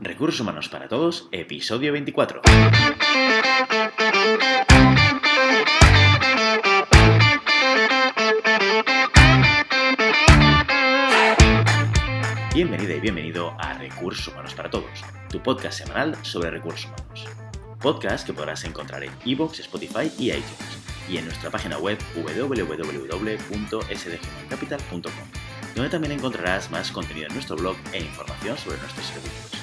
Recursos Humanos para Todos, episodio 24. Bienvenida y bienvenido a Recursos Humanos para Todos, tu podcast semanal sobre recursos humanos. Podcast que podrás encontrar en iVoox, Spotify y iTunes, y en nuestra página web www.sdgcapital.com, donde también encontrarás más contenido en nuestro blog e información sobre nuestros servicios.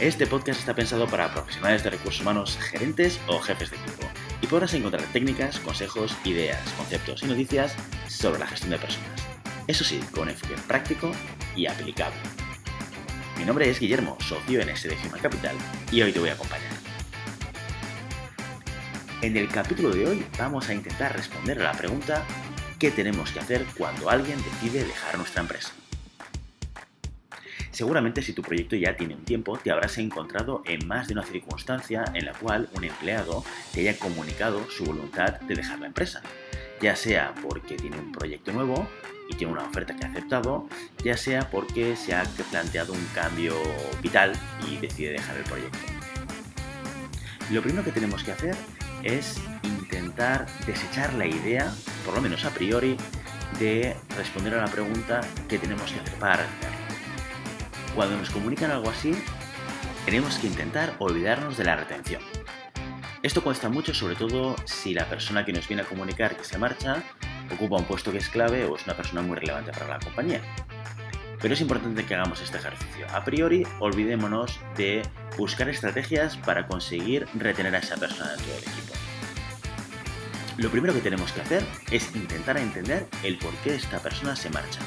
Este podcast está pensado para profesionales de recursos humanos, gerentes o jefes de equipo, y podrás encontrar técnicas, consejos, ideas, conceptos y noticias sobre la gestión de personas. Eso sí, con enfoque práctico y aplicable. Mi nombre es Guillermo, socio en SD Human Capital, y hoy te voy a acompañar. En el capítulo de hoy vamos a intentar responder a la pregunta ¿qué tenemos que hacer cuando alguien decide dejar nuestra empresa? Seguramente si tu proyecto ya tiene un tiempo, te habrás encontrado en más de una circunstancia en la cual un empleado te haya comunicado su voluntad de dejar la empresa, ya sea porque tiene un proyecto nuevo y tiene una oferta que ha aceptado, ya sea porque se ha planteado un cambio vital y decide dejar el proyecto. Lo primero que tenemos que hacer es intentar desechar la idea, por lo menos a priori, de responder a la pregunta que tenemos que hacer para cuando nos comunican algo así, tenemos que intentar olvidarnos de la retención. Esto cuesta mucho, sobre todo si la persona que nos viene a comunicar que se marcha ocupa un puesto que es clave o es una persona muy relevante para la compañía. Pero es importante que hagamos este ejercicio. A priori, olvidémonos de buscar estrategias para conseguir retener a esa persona dentro del equipo. Lo primero que tenemos que hacer es intentar entender el por qué esta persona se marcha.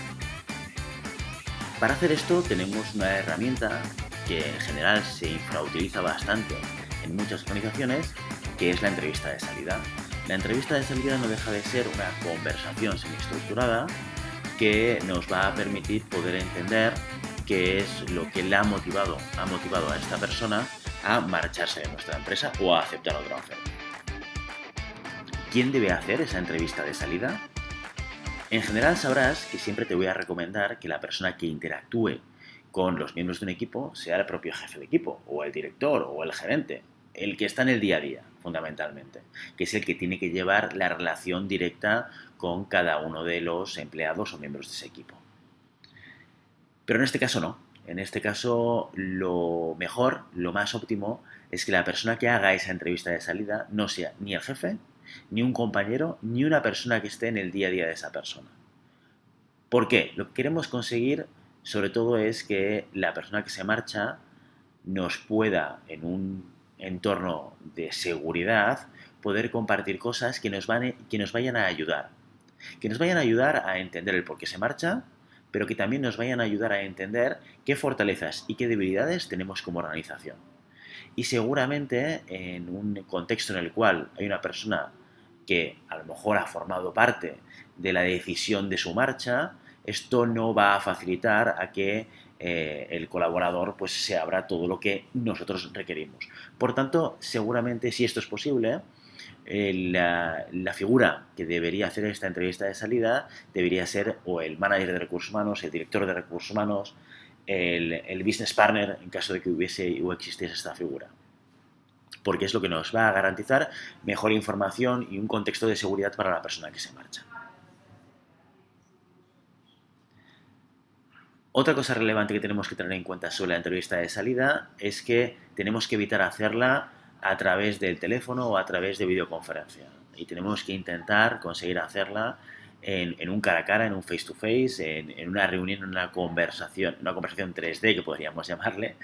Para hacer esto tenemos una herramienta que en general se infrautiliza bastante en muchas organizaciones, que es la entrevista de salida. La entrevista de salida no deja de ser una conversación semiestructurada que nos va a permitir poder entender qué es lo que le ha motivado, ha motivado a esta persona a marcharse de nuestra empresa o a aceptar otra oferta. ¿Quién debe hacer esa entrevista de salida? En general sabrás que siempre te voy a recomendar que la persona que interactúe con los miembros de un equipo sea el propio jefe de equipo, o el director, o el gerente, el que está en el día a día, fundamentalmente, que es el que tiene que llevar la relación directa con cada uno de los empleados o miembros de ese equipo. Pero en este caso no. En este caso lo mejor, lo más óptimo, es que la persona que haga esa entrevista de salida no sea ni el jefe ni un compañero, ni una persona que esté en el día a día de esa persona. ¿Por qué? Lo que queremos conseguir sobre todo es que la persona que se marcha nos pueda, en un entorno de seguridad, poder compartir cosas que nos, van, que nos vayan a ayudar. Que nos vayan a ayudar a entender el por qué se marcha, pero que también nos vayan a ayudar a entender qué fortalezas y qué debilidades tenemos como organización. Y seguramente en un contexto en el cual hay una persona que a lo mejor ha formado parte de la decisión de su marcha, esto no va a facilitar a que eh, el colaborador pues se abra todo lo que nosotros requerimos. Por tanto, seguramente si esto es posible, eh, la, figura que debería hacer esta entrevista de salida debería ser o el manager de recursos humanos, el director de recursos humanos, el, el business partner en caso de que hubiese o existiese esta figura porque es lo que nos va a garantizar mejor información y un contexto de seguridad para la persona que se marcha. Otra cosa relevante que tenemos que tener en cuenta sobre la entrevista de salida es que tenemos que evitar hacerla a través del teléfono o a través de videoconferencia. Y tenemos que intentar conseguir hacerla en, un cara a cara, en un face to face, en, una reunión, en una conversación, una conversación 3D que podríamos llamarle,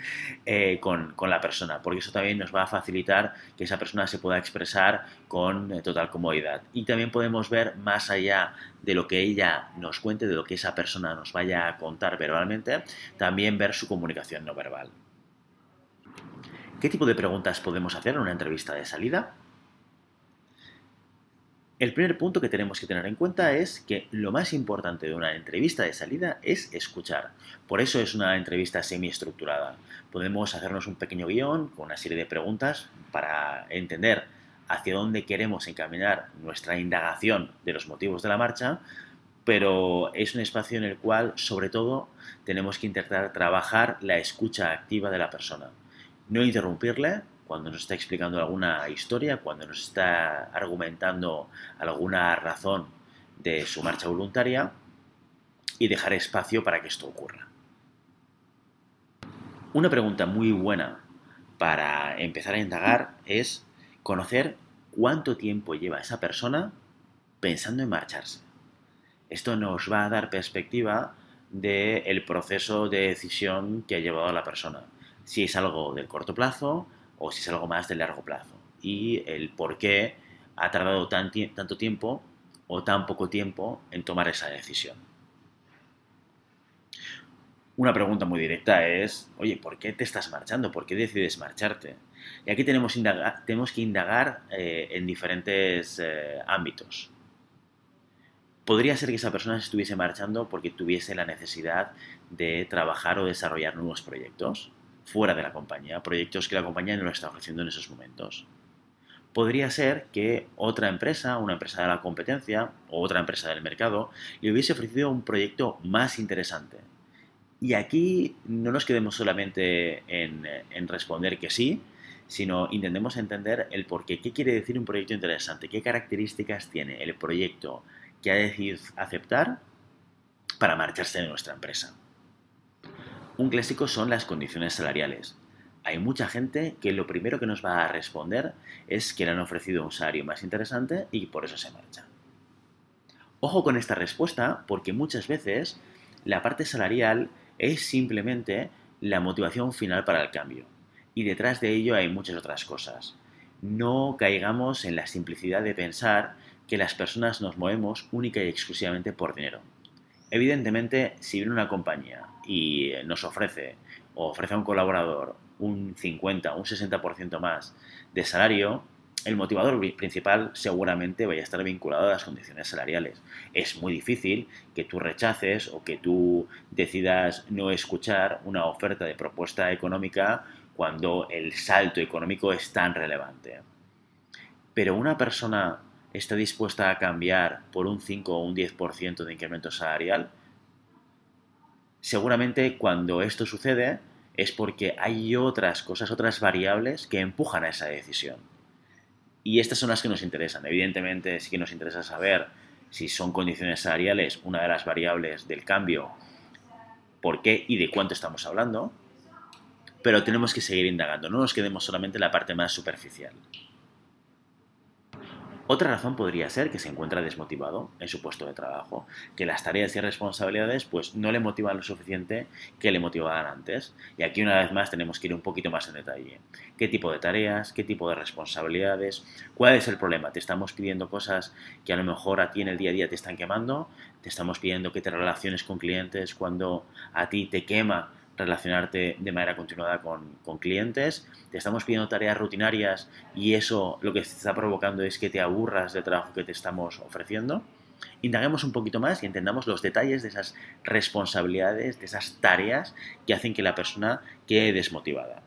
eh, con, la persona, porque eso también nos va a facilitar que esa persona se pueda expresar con eh, total comodidad. Y también podemos ver más allá de lo que ella nos cuente, de lo que esa persona nos vaya a contar verbalmente, también ver su comunicación no verbal. ¿Qué tipo de preguntas podemos hacer en una entrevista de salida? El primer punto que tenemos que tener en cuenta es que lo más importante de una entrevista de salida es escuchar. Por eso es una entrevista semiestructurada. Podemos hacernos un pequeño guion con una serie de preguntas para entender hacia dónde queremos encaminar nuestra indagación de los motivos de la marcha, pero es un espacio en el cual, sobre todo, tenemos que intentar trabajar la escucha activa de la persona. No interrumpirle cuando nos está explicando alguna historia, cuando nos está argumentando alguna razón de su marcha voluntaria y dejar espacio para que esto ocurra. Una pregunta muy buena para empezar a indagar es conocer cuánto tiempo lleva esa persona pensando en marcharse. Esto nos va a dar perspectiva del proceso de decisión que ha llevado a la persona. Si es algo del corto plazo o si es algo más del largo plazo. Y el por qué ha tardado tanto tiempo o tan poco tiempo en tomar esa decisión. Una pregunta muy directa es, oye, ¿por qué te estás marchando? ¿Por qué decides marcharte? Y aquí tenemos, que indagar eh, en diferentes eh, ámbitos. Podría ser que esa persona se estuviese marchando porque tuviese la necesidad de trabajar o desarrollar nuevos proyectos fuera de la compañía, proyectos que la compañía no está ofreciendo en esos momentos. Podría ser que otra empresa, una empresa de la competencia o otra empresa del mercado, le hubiese ofrecido un proyecto más interesante. Y aquí no nos quedemos solamente en, en responder que sí, sino intentemos entender el por qué. ¿Qué quiere decir un proyecto interesante? ¿Qué características tiene el proyecto que ha decidido aceptar para marcharse de nuestra empresa. Un clásico son las condiciones salariales. Hay mucha gente que lo primero que nos va a responder es que le han ofrecido un salario más interesante y por eso se marcha. Ojo con esta respuesta porque muchas veces la parte salarial es simplemente la motivación final para el cambio y detrás de ello hay muchas otras cosas. No caigamos en la simplicidad de pensar que las personas nos movemos única y exclusivamente por dinero. Evidentemente, si viene una compañía y nos ofrece o ofrece a un colaborador un 50, un 60% más de salario, el motivador principal seguramente vaya a estar vinculado a las condiciones salariales. Es muy difícil que tú rechaces o que tú decidas no escuchar una oferta de propuesta económica cuando el salto económico es tan relevante. Pero una persona está dispuesta a cambiar por un 5 o un 10% de incremento salarial, seguramente cuando esto sucede es porque hay otras cosas, otras variables que empujan a esa decisión. Y estas son las que nos interesan. Evidentemente sí que nos interesa saber si son condiciones salariales una de las variables del cambio, por qué y de cuánto estamos hablando, pero tenemos que seguir indagando, no nos quedemos solamente en la parte más superficial. Otra razón podría ser que se encuentra desmotivado en su puesto de trabajo, que las tareas y responsabilidades pues no le motivan lo suficiente que le motivaban antes. Y aquí una vez más tenemos que ir un poquito más en detalle. ¿Qué tipo de tareas? ¿Qué tipo de responsabilidades? ¿Cuál es el problema? ¿Te estamos pidiendo cosas que a lo mejor a ti en el día a día te están quemando? ¿Te estamos pidiendo que te relaciones con clientes cuando a ti te quema relacionarte de manera continuada con, clientes, te estamos pidiendo tareas rutinarias y eso lo que está provocando es que te aburras del trabajo que te estamos ofreciendo. Indaguemos un poquito más y entendamos los detalles de esas responsabilidades, de esas tareas que hacen que la persona quede desmotivada.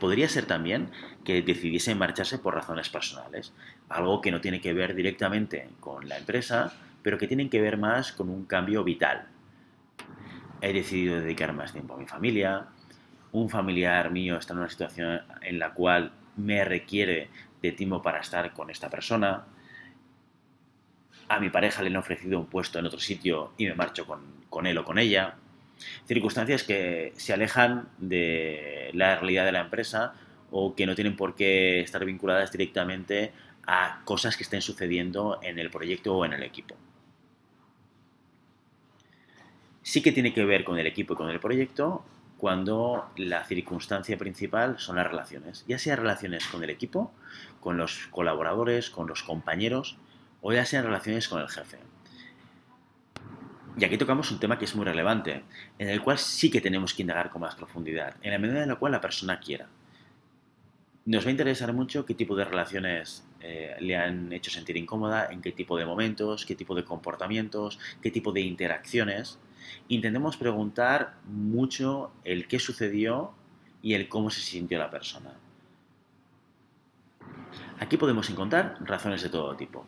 Podría ser también que decidiese marcharse por razones personales, algo que no tiene que ver directamente con la empresa, pero que tiene que ver más con un cambio vital, he decidido dedicar más tiempo a mi familia, un familiar mío está en una situación en la cual me requiere de tiempo para estar con esta persona, a mi pareja le han ofrecido un puesto en otro sitio y me marcho con, él o con ella. Circunstancias que se alejan de la realidad de la empresa o que no tienen por qué estar vinculadas directamente a cosas que estén sucediendo en el proyecto o en el equipo. Sí que tiene que ver con el equipo y con el proyecto cuando la circunstancia principal son las relaciones, ya sea relaciones con el equipo, con los colaboradores, con los compañeros o ya sean relaciones con el jefe. Y aquí tocamos un tema que es muy relevante, en el cual sí que tenemos que indagar con más profundidad, en la medida en la cual la persona quiera. Nos va a interesar mucho qué tipo de relaciones eh, le han hecho sentir incómoda, en qué tipo de momentos, qué tipo de comportamientos, qué tipo de interacciones, intentemos preguntar mucho el qué sucedió y el cómo se sintió la persona. Aquí podemos encontrar razones de todo tipo.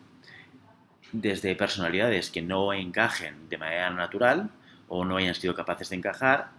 desde personalidades que no encajen de manera natural o no hayan sido capaces de encajar,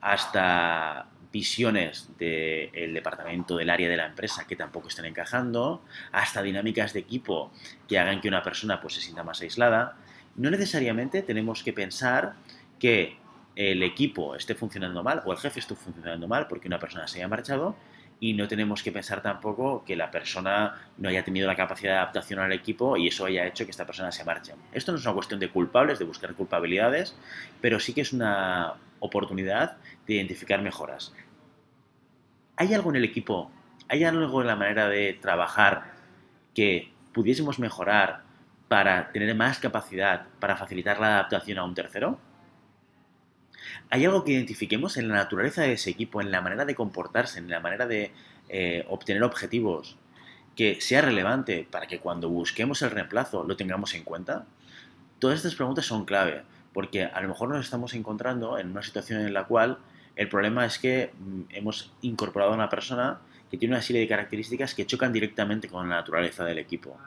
hasta visiones del departamento, del área de la empresa que tampoco estén encajando, hasta dinámicas de equipo que hagan que una persona pues, se sienta más aislada. No necesariamente tenemos que pensar que el equipo esté funcionando mal o el jefe esté funcionando mal porque una persona se haya marchado y no tenemos que pensar tampoco que la persona no haya tenido la capacidad de adaptación al equipo y eso haya hecho que esta persona se marche. Esto no es una cuestión de culpables, de buscar culpabilidades, pero sí que es una oportunidad de identificar mejoras. ¿Hay algo en el equipo, hay algo en la manera de trabajar que pudiésemos mejorar para tener más capacidad, para facilitar la adaptación a un tercero? ¿Hay algo que identifiquemos en la naturaleza de ese equipo, en la manera de comportarse, en la manera de eh, obtener objetivos, que sea relevante para que cuando busquemos el reemplazo lo tengamos en cuenta? Todas estas preguntas son clave, porque a lo mejor nos estamos encontrando en una situación en la cual el problema es que mm, hemos incorporado a una persona que tiene una serie de características que chocan directamente con la naturaleza del equipo.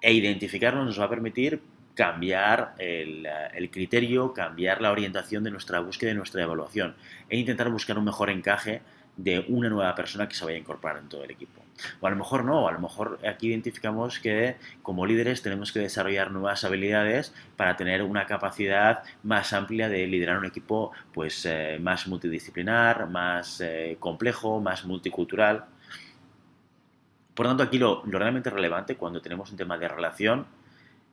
E identificarlo nos va a permitir cambiar el, criterio, cambiar la orientación de nuestra búsqueda y nuestra evaluación e intentar buscar un mejor encaje de una nueva persona que se vaya a incorporar en todo el equipo. O a lo mejor no, a lo mejor aquí identificamos que como líderes tenemos que desarrollar nuevas habilidades para tener una capacidad más amplia de liderar un equipo pues eh, más multidisciplinar, más eh, complejo, más multicultural. Por tanto, aquí lo, lo realmente relevante cuando tenemos un tema de relación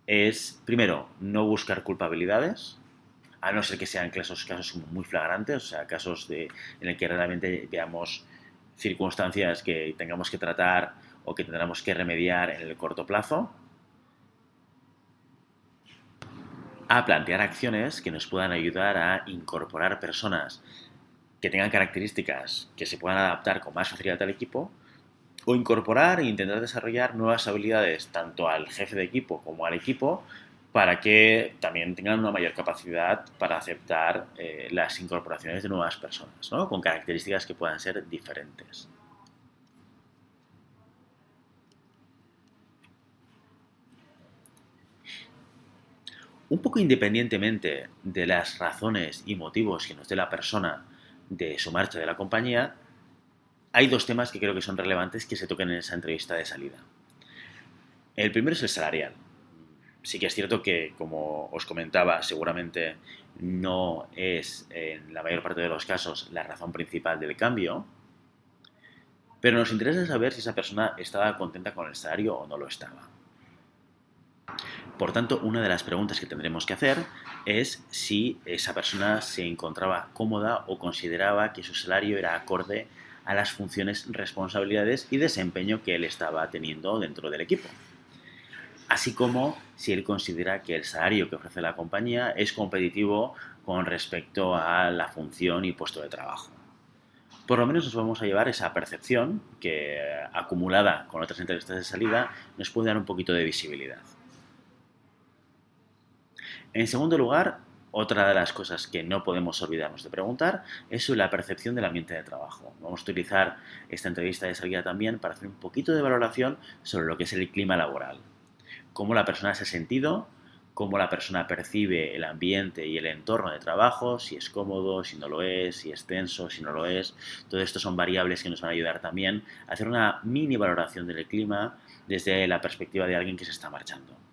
es, primero, no buscar culpabilidades, a no ser que sean casos, casos muy flagrantes, o sea, casos de, en el que realmente veamos circunstancias que tengamos que tratar o que tendremos que remediar en el corto plazo, a plantear acciones que nos puedan ayudar a incorporar personas que tengan características que se puedan adaptar con más facilidad al equipo o incorporar e intentar desarrollar nuevas habilidades tanto al jefe de equipo como al equipo para que también tengan una mayor capacidad para aceptar eh, las incorporaciones de nuevas personas, ¿no? con características que puedan ser diferentes. Un poco independientemente de las razones y motivos que nos dé la persona de su marcha de la compañía, hay dos temas que creo que son relevantes que se toquen en esa entrevista de salida. El primero es el salarial. Sí que es cierto que, como os comentaba, seguramente no es en la mayor parte de los casos la razón principal del cambio, pero nos interesa saber si esa persona estaba contenta con el salario o no lo estaba. Por tanto, una de las preguntas que tendremos que hacer es si esa persona se encontraba cómoda o consideraba que su salario era acorde a las funciones, responsabilidades y desempeño que él estaba teniendo dentro del equipo. Así como si él considera que el salario que ofrece la compañía es competitivo con respecto a la función y puesto de trabajo. Por lo menos nos vamos a llevar esa percepción que, acumulada con otras entrevistas de salida, nos puede dar un poquito de visibilidad. En segundo lugar, otra de las cosas que no podemos olvidarnos de preguntar es sobre la percepción del ambiente de trabajo. Vamos a utilizar esta entrevista de salida también para hacer un poquito de valoración sobre lo que es el clima laboral. Cómo la persona se ha sentido, cómo la persona percibe el ambiente y el entorno de trabajo, si es cómodo, si no lo es, si es tenso, si no lo es. Todo esto son variables que nos van a ayudar también a hacer una mini valoración del clima desde la perspectiva de alguien que se está marchando.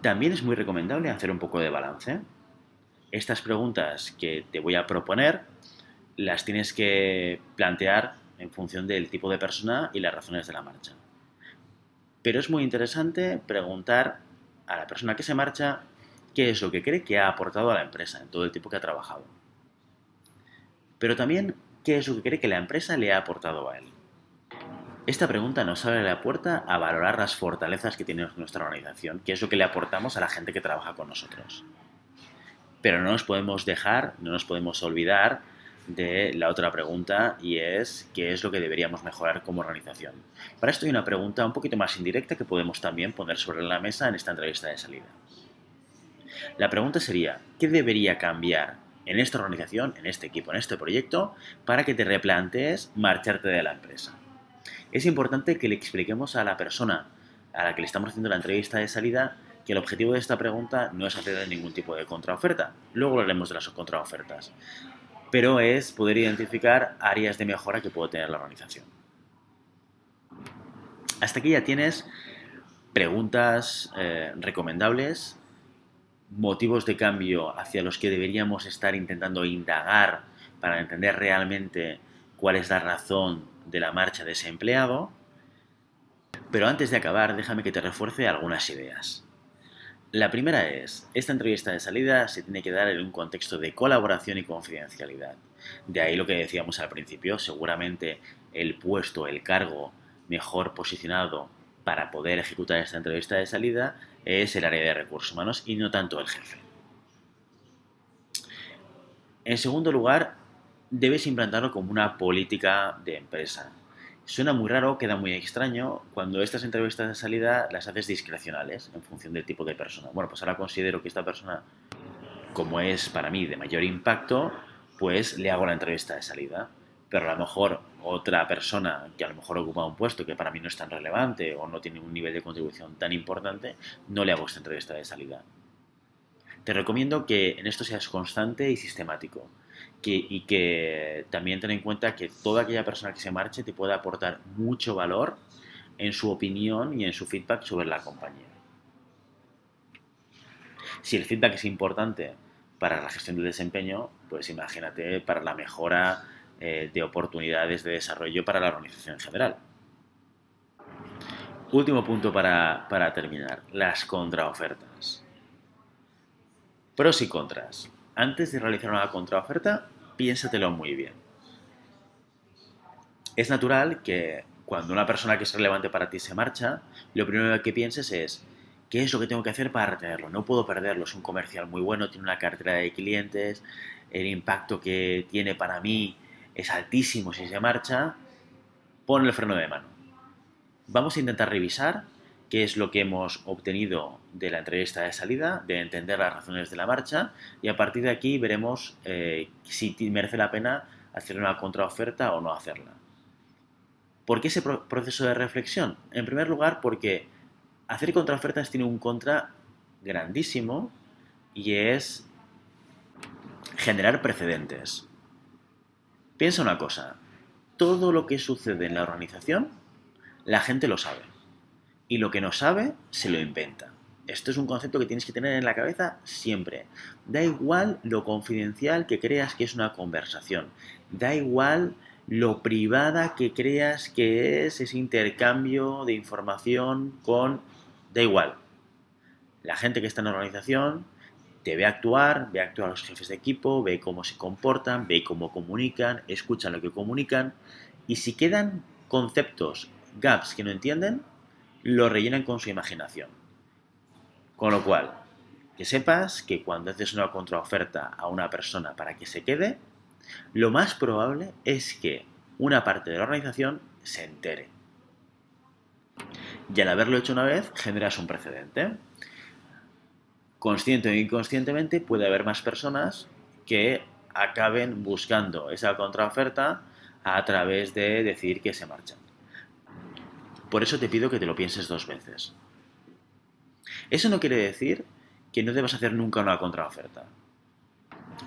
También es muy recomendable hacer un poco de balance. Estas preguntas que te voy a proponer las tienes que plantear en función del tipo de persona y las razones de la marcha. Pero es muy interesante preguntar a la persona que se marcha qué es lo que cree que ha aportado a la empresa en todo el tiempo que ha trabajado. Pero también qué es lo que cree que la empresa le ha aportado a él. Esta pregunta nos abre la puerta a valorar las fortalezas que tiene nuestra organización, que es lo que le aportamos a la gente que trabaja con nosotros. Pero no nos podemos dejar, no nos podemos olvidar de la otra pregunta y es qué es lo que deberíamos mejorar como organización. Para esto hay una pregunta un poquito más indirecta que podemos también poner sobre la mesa en esta entrevista de salida. La pregunta sería, ¿qué debería cambiar en esta organización, en este equipo, en este proyecto, para que te replantees marcharte de la empresa? Es importante que le expliquemos a la persona a la que le estamos haciendo la entrevista de salida que el objetivo de esta pregunta no es hacer ningún tipo de contraoferta. Luego hablaremos de las contraofertas. Pero es poder identificar áreas de mejora que puede tener la organización. Hasta aquí ya tienes preguntas eh, recomendables, motivos de cambio hacia los que deberíamos estar intentando indagar para entender realmente cuál es la razón de la marcha de ese empleado. Pero antes de acabar, déjame que te refuerce algunas ideas. La primera es, esta entrevista de salida se tiene que dar en un contexto de colaboración y confidencialidad. De ahí lo que decíamos al principio, seguramente el puesto, el cargo mejor posicionado para poder ejecutar esta entrevista de salida es el área de recursos humanos y no tanto el jefe. En segundo lugar, debes implantarlo como una política de empresa. Suena muy raro, queda muy extraño cuando estas entrevistas de salida las haces discrecionales en función del tipo de persona. Bueno, pues ahora considero que esta persona, como es para mí de mayor impacto, pues le hago la entrevista de salida. Pero a lo mejor otra persona que a lo mejor ocupa un puesto que para mí no es tan relevante o no tiene un nivel de contribución tan importante, no le hago esta entrevista de salida. Te recomiendo que en esto seas constante y sistemático y que también ten en cuenta que toda aquella persona que se marche te puede aportar mucho valor en su opinión y en su feedback sobre la compañía. Si el feedback es importante para la gestión del desempeño, pues imagínate para la mejora eh, de oportunidades de desarrollo para la organización en general. Último punto para, para terminar, las contraofertas. Pros y contras antes de realizar una contraoferta, piénsatelo muy bien. Es natural que cuando una persona que es relevante para ti se marcha, lo primero que pienses es, ¿qué es lo que tengo que hacer para retenerlo? No puedo perderlo, es un comercial muy bueno, tiene una cartera de clientes, el impacto que tiene para mí es altísimo si se marcha, pon el freno de mano. Vamos a intentar revisar qué es lo que hemos obtenido de la entrevista de salida, de entender las razones de la marcha y a partir de aquí veremos eh, si merece la pena hacer una contraoferta o no hacerla. ¿Por qué ese proceso de reflexión? En primer lugar, porque hacer contraofertas tiene un contra grandísimo y es generar precedentes. Piensa una cosa, todo lo que sucede en la organización, la gente lo sabe y lo que no sabe se lo inventa. Esto es un concepto que tienes que tener en la cabeza siempre. Da igual lo confidencial que creas que es una conversación. Da igual lo privada que creas que es ese intercambio de información con... Da igual. La gente que está en la organización te ve actuar, ve actuar a los jefes de equipo, ve cómo se comportan, ve cómo comunican, escucha lo que comunican y si quedan conceptos, gaps que no entienden, lo rellenan con su imaginación. Con lo cual, que sepas que cuando haces una contraoferta a una persona para que se quede, lo más probable es que una parte de la organización se entere. Y al haberlo hecho una vez, generas un precedente. Consciente o inconscientemente puede haber más personas que acaben buscando esa contraoferta a través de decir que se marchan. Por eso te pido que te lo pienses dos veces. Eso no quiere decir que no debas hacer nunca una contraoferta,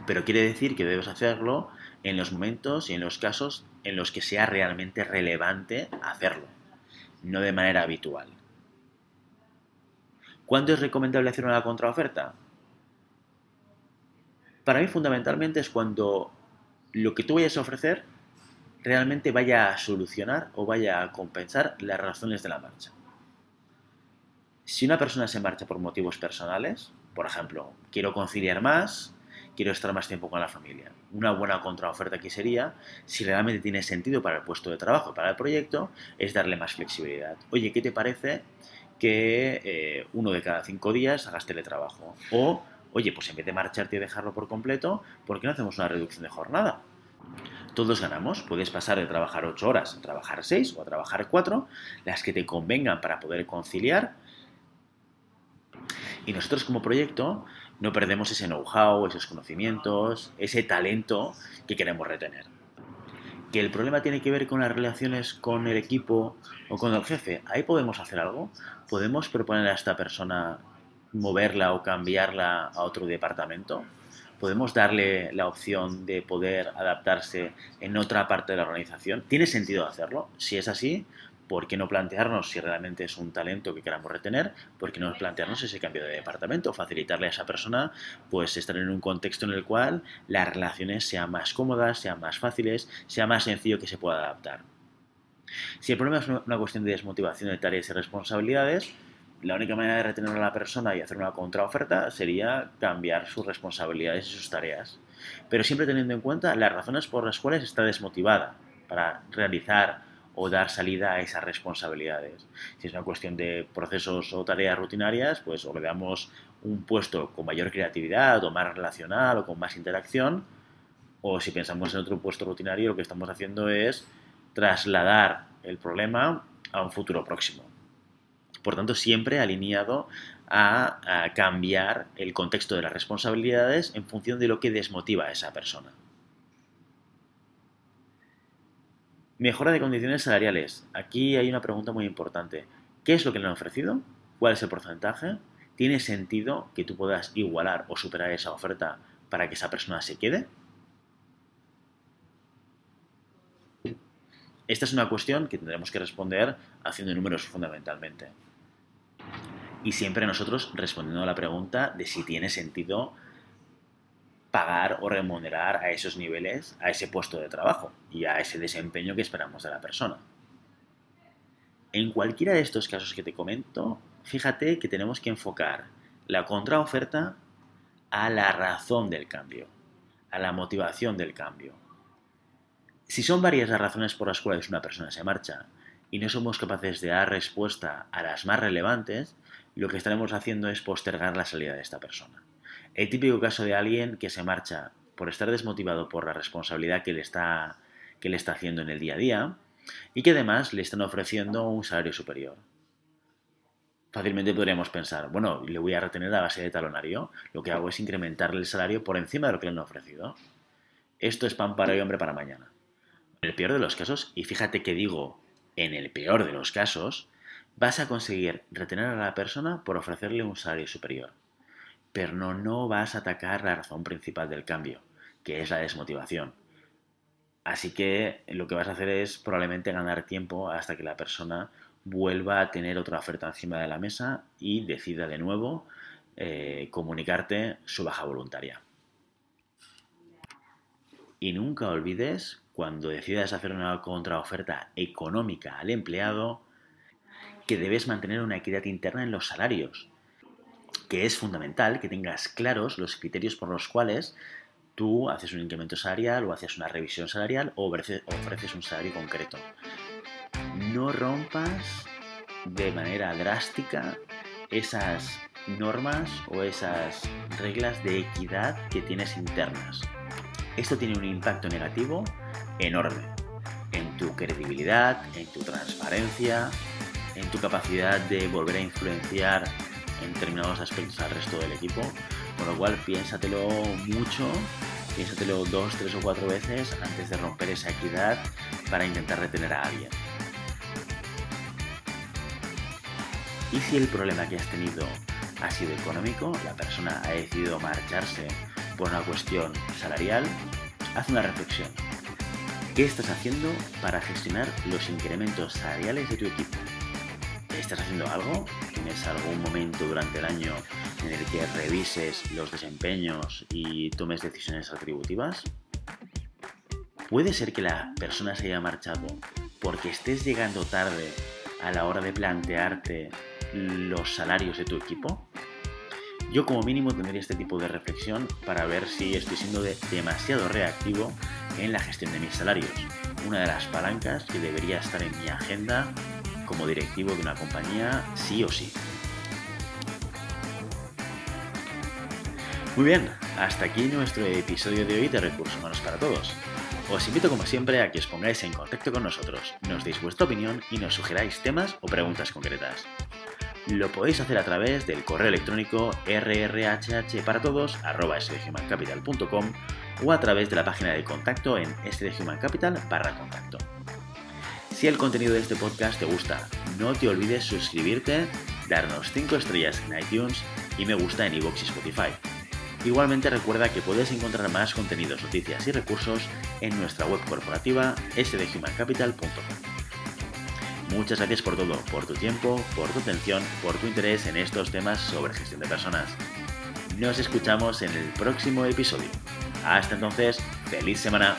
pero quiere decir que debes hacerlo en los momentos y en los casos en los que sea realmente relevante hacerlo, no de manera habitual. ¿Cuándo es recomendable hacer una contraoferta? Para mí fundamentalmente es cuando lo que tú vayas a ofrecer realmente vaya a solucionar o vaya a compensar las razones de la marcha. Si una persona se marcha por motivos personales, por ejemplo, quiero conciliar más, quiero estar más tiempo con la familia. Una buena contraoferta aquí sería, si realmente tiene sentido para el puesto de trabajo, para el proyecto, es darle más flexibilidad. Oye, ¿qué te parece que eh, uno de cada cinco días hagas teletrabajo? O, oye, pues en vez de marcharte y dejarlo por completo, ¿por qué no hacemos una reducción de jornada? Todos ganamos. Puedes pasar de trabajar 8 horas a trabajar 6 o a trabajar 4, las que te convengan para poder conciliar. Y nosotros como proyecto no perdemos ese know-how, esos conocimientos, ese talento que queremos retener. que el problema tiene que ver con las relaciones con el equipo o con el jefe, ahí podemos hacer algo. Podemos proponer a esta persona moverla o cambiarla a otro departamento. Podemos darle la opción de poder adaptarse en otra parte de la organización. ¿Tiene sentido hacerlo? Si es así, ¿por qué no plantearnos si realmente es un talento que queramos retener? ¿Por qué no plantearnos ese cambio de departamento? Facilitarle a esa persona pues estar en un contexto en el cual las relaciones sean más cómodas, sean más fáciles, sea más sencillo que se pueda adaptar. Si el problema es una cuestión de desmotivación de tareas y responsabilidades, la única manera de retener a la persona y hacer una contraoferta sería cambiar sus responsabilidades y sus tareas. Pero siempre teniendo en cuenta las razones por las cuales está desmotivada para realizar o dar salida a esas responsabilidades. Si es una cuestión de procesos o tareas rutinarias, pues o le damos un puesto con mayor creatividad o más relacional o con más interacción, o si pensamos en otro puesto rutinario, lo que estamos haciendo es trasladar el problema a un futuro próximo. Por tanto, siempre alineado a, cambiar el contexto de las responsabilidades en función de lo que desmotiva a esa persona. Mejora de condiciones salariales. Aquí hay una pregunta muy importante. ¿Qué es lo que le han ofrecido? ¿Cuál es el porcentaje? ¿Tiene sentido que tú puedas igualar o superar esa oferta para que esa persona se quede? Esta es una cuestión que tendremos que responder haciendo números fundamentalmente. Y siempre nosotros respondiendo a la pregunta de si tiene sentido pagar o remunerar a esos niveles, a ese puesto de trabajo y a ese desempeño que esperamos de la persona. En cualquiera de estos casos que te comento, fíjate que tenemos que enfocar la contraoferta a la razón del cambio, a la motivación del cambio. Si son varias las razones por las cuales una persona se marcha y no somos capaces de dar respuesta a las más relevantes, lo que estaremos haciendo es postergar la salida de esta persona. El típico caso de alguien que se marcha por estar desmotivado por la responsabilidad que le está, que le está haciendo en el día a día y que además le están ofreciendo un salario superior. Fácilmente podríamos pensar, bueno, le voy a retener a base de talonario, lo que hago es incrementarle el salario por encima de lo que le han ofrecido. Esto es pan para hoy, hombre para mañana. En el peor de los casos, y fíjate que digo en el peor de los casos, vas a conseguir retener a la persona por ofrecerle un salario superior pero no, no vas a atacar la razón principal del cambio, que es la desmotivación. Así que lo que vas a hacer es probablemente ganar tiempo hasta que la persona vuelva a tener otra oferta encima de la mesa y decida de nuevo eh, comunicarte su baja voluntaria. Y nunca olvides, cuando decidas hacer una contraoferta económica al empleado, que debes mantener una equidad interna en los salarios que es fundamental que tengas claros los criterios por los cuales tú haces un incremento salarial o haces una revisión salarial o ofreces, un salario concreto. No rompas de manera drástica esas normas o esas reglas de equidad que tienes internas. Esto tiene un impacto negativo enorme en tu credibilidad, en tu transparencia, en tu capacidad de volver a influenciar en determinados aspectos al resto del equipo. Con lo cual piénsatelo mucho, piénsatelo dos, tres o cuatro veces antes de romper esa equidad para intentar retener a alguien. Y si el problema que has tenido ha sido económico, la persona ha decidido marcharse por una cuestión salarial, haz una reflexión. ¿Qué estás haciendo para gestionar los incrementos salariales de tu equipo? ¿Estás haciendo algo? ¿Tienes algún momento durante el año en el que revises los desempeños y tomes decisiones retributivas? ¿Puede ser que la persona se haya marchado porque estés llegando tarde a la hora de plantearte los salarios de tu equipo? Yo como mínimo tendría este tipo de reflexión para ver si estoy siendo demasiado reactivo en la gestión de mis salarios. Una de las palancas que debería estar en mi agenda como directivo de una compañía sí o sí. Muy bien, hasta aquí nuestro episodio de hoy de Recursos Humanos para Todos. Os invito como siempre a que os pongáis en contacto con nosotros, nos deis vuestra opinión y nos sugeráis temas o preguntas concretas. Lo podéis hacer a través del correo electrónico rrhhparatodos.com o a través de la página de contacto en sdhumancapital barra contacto. Si el contenido de este podcast te gusta, no te olvides suscribirte, darnos 5 estrellas en iTunes y me gusta en iVoox y Spotify. Igualmente recuerda que puedes encontrar más contenidos, noticias y recursos en nuestra web corporativa sdhumancapital.com. Muchas gracias por todo, por tu tiempo, por tu atención, por tu interés en estos temas sobre gestión de personas. Nos escuchamos en el próximo episodio. Hasta entonces, feliz semana.